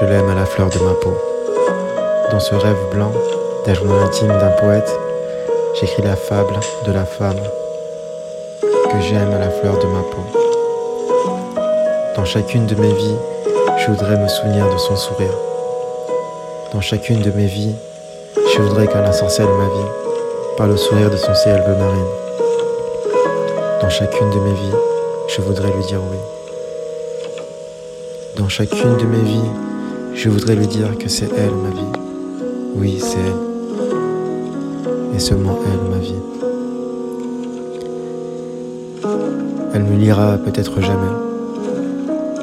Je l'aime à la fleur de ma peau. Dans ce rêve blanc d'un journal intime d'un poète, j'écris la fable de la femme que j'aime à la fleur de ma peau. Dans chacune de mes vies, je voudrais me souvenir de son sourire. Dans chacune de mes vies, je voudrais qu'elle ensorcelle ma vie par le sourire de son ciel bleu marine. Dans chacune de mes vies, je voudrais lui dire oui. Dans chacune de mes vies, je voudrais lui dire que c'est elle ma vie. Oui, c'est elle. Et seulement elle ma vie. Elle ne lira peut-être jamais.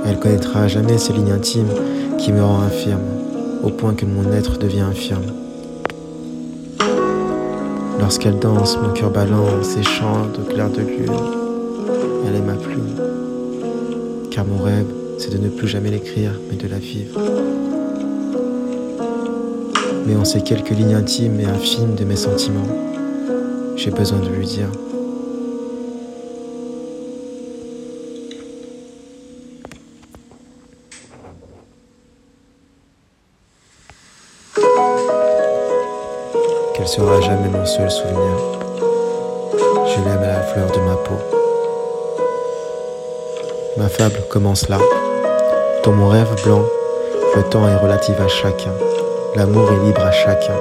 Elle connaîtra jamais ces lignes intimes qui me rendent infirme, au point que mon être devient infirme. Lorsqu'elle danse, mon cœur balance et chante au clair de lune. Elle est ma plume, car mon rêve, c'est de ne plus jamais l'écrire, mais de la vivre. Mais en ces quelques lignes intimes et infimes de mes sentiments, j'ai besoin de lui dire. Qu'elle sera jamais mon seul souvenir. Je l'aime à la fleur de ma peau. Ma fable commence là. Dans mon rêve blanc, le temps est relatif à chacun. L'amour est libre à chacun.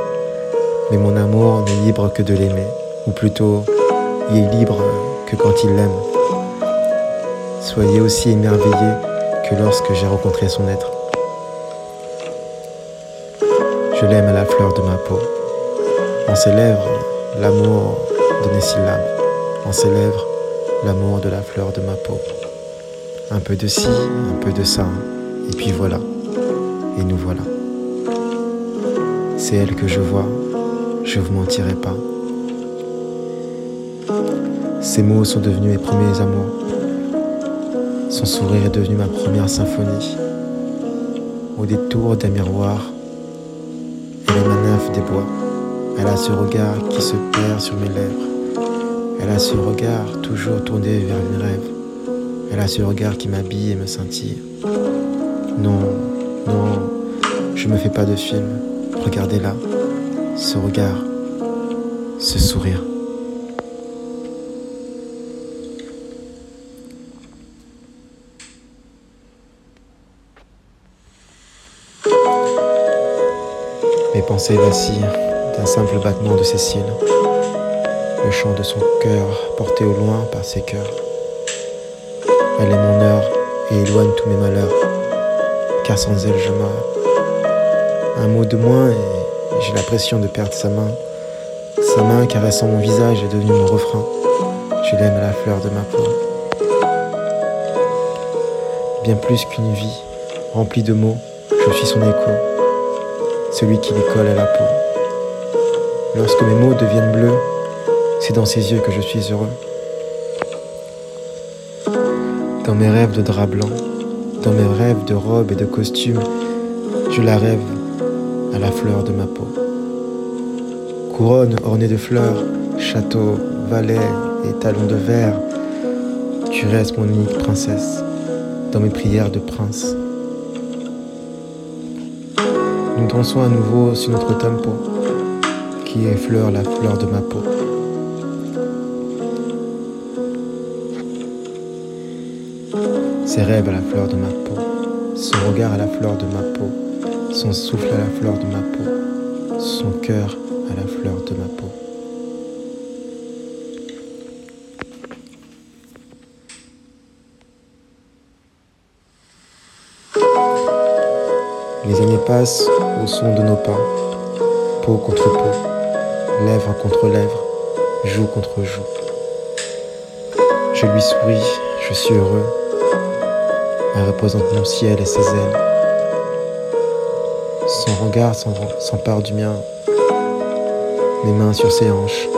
Mais mon amour n'est libre que de l'aimer. Ou plutôt, il est libre que quand il l'aime. Soyez aussi émerveillés que lorsque j'ai rencontré son être. Je l'aime à la fleur de ma peau. En ses lèvres, l'amour de mes syllabes. En ses lèvres, l'amour de la fleur de ma peau. Un peu de ci, un peu de ça, et puis voilà. Et nous voilà. C'est elle que je vois, je vous mentirai pas. Ses mots sont devenus mes premiers amours. Son sourire est devenu ma première symphonie. Au détour d'un miroir, elle est ma nymphe des bois. Elle a ce regard qui se perd sur mes lèvres. Elle a ce regard toujours tourné vers une rêve. Elle a ce regard qui m'habille et me scintille. Non, non, je me fais pas de film. Regardez là, ce regard, ce sourire. Mes pensées vacillent d'un simple battement de ses cils, le chant de son cœur porté au loin par ses cœurs. Elle est mon heure et éloigne tous mes malheurs, car sans elle je meurs. Un mot de moins et j'ai l'impression de perdre sa main. Sa main caressant mon visage est devenue mon refrain. Je l'aime à la fleur de ma peau. Bien plus qu'une vie remplie de mots, je suis son écho, celui qui lui colle à la peau. Lorsque mes mots deviennent bleus, c'est dans ses yeux que je suis heureux. Dans mes rêves de drap blanc, dans mes rêves de robes et de costumes, je la rêve à la fleur de ma peau. Couronne ornée de fleurs, château, valet et talons de verre, tu restes mon unique princesse dans mes prières de prince. Nous dansons à nouveau sur notre tempo qui effleure la fleur de ma peau. Ses rêves à la fleur de ma peau, son regard à la fleur de ma peau, son souffle à la fleur de ma peau, son cœur à la fleur de ma peau. Les années passent au son de nos pas, peau contre peau, lèvre contre lèvre, joue contre joue. Je lui souris, je suis heureux. Elle représente mon ciel et ses ailes. Son regard s'empare du mien, mes mains sur ses hanches.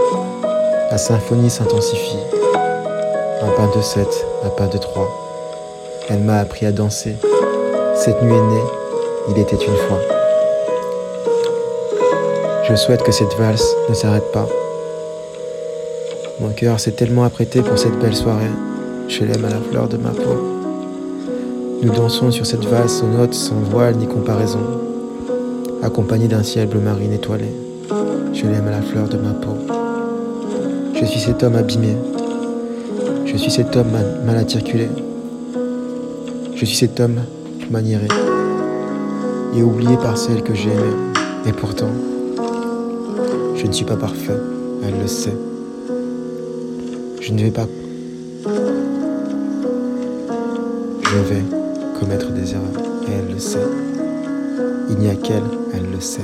La symphonie s'intensifie. Un pas de sept, un pas de trois. Elle m'a appris à danser. Cette nuit est née, il était une fois. Je souhaite que cette valse ne s'arrête pas. Mon cœur s'est tellement apprêté pour cette belle soirée. Je l'aime à la fleur de ma peau. Nous dansons sur cette valse aux notes sans voile ni comparaison, accompagnés d'un ciel bleu marine étoilé. Je l'aime à la fleur de ma peau. Je suis cet homme abîmé. Je suis cet homme mal attirculé. Je suis cet homme maniéré et oublié par celle que j'ai aimée. Et pourtant, je ne suis pas parfait, elle le sait. Je ne vais pas... Je vais commettre des erreurs et elle le sait. Il n'y a qu'elle, elle le sait.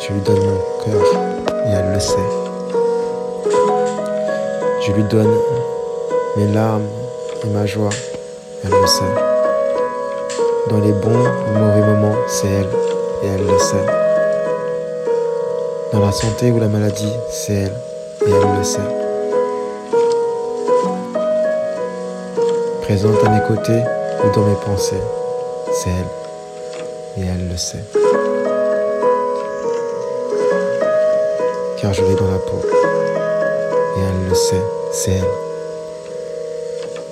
Je lui donne mon cœur et elle le sait. Je lui donne mes larmes et ma joie, elle le sait. Dans les bons ou mauvais moments, c'est elle et elle le sait. Dans la santé ou la maladie, c'est elle et elle le sait. Présente à mes côtés ou dans mes pensées, c'est elle et elle le sait. car je l'ai dans la peau. Et elle le sait, c'est elle.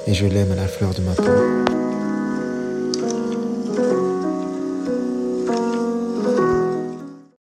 Et je l'aime à la fleur de ma peau.